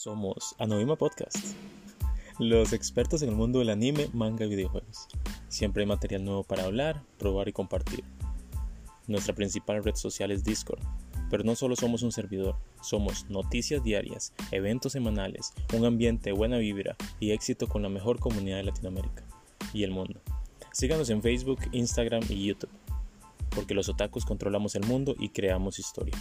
Somos Anobima Podcast, los expertos en el mundo del anime, manga y videojuegos. Siempre hay material nuevo para hablar, probar y compartir. Nuestra principal red social es Discord, pero no solo somos un servidor, somos noticias diarias, eventos semanales, un ambiente de buena vibra y éxito con la mejor comunidad de Latinoamérica y el mundo. Síganos en Facebook, Instagram y YouTube, porque los otakus controlamos el mundo y creamos historia.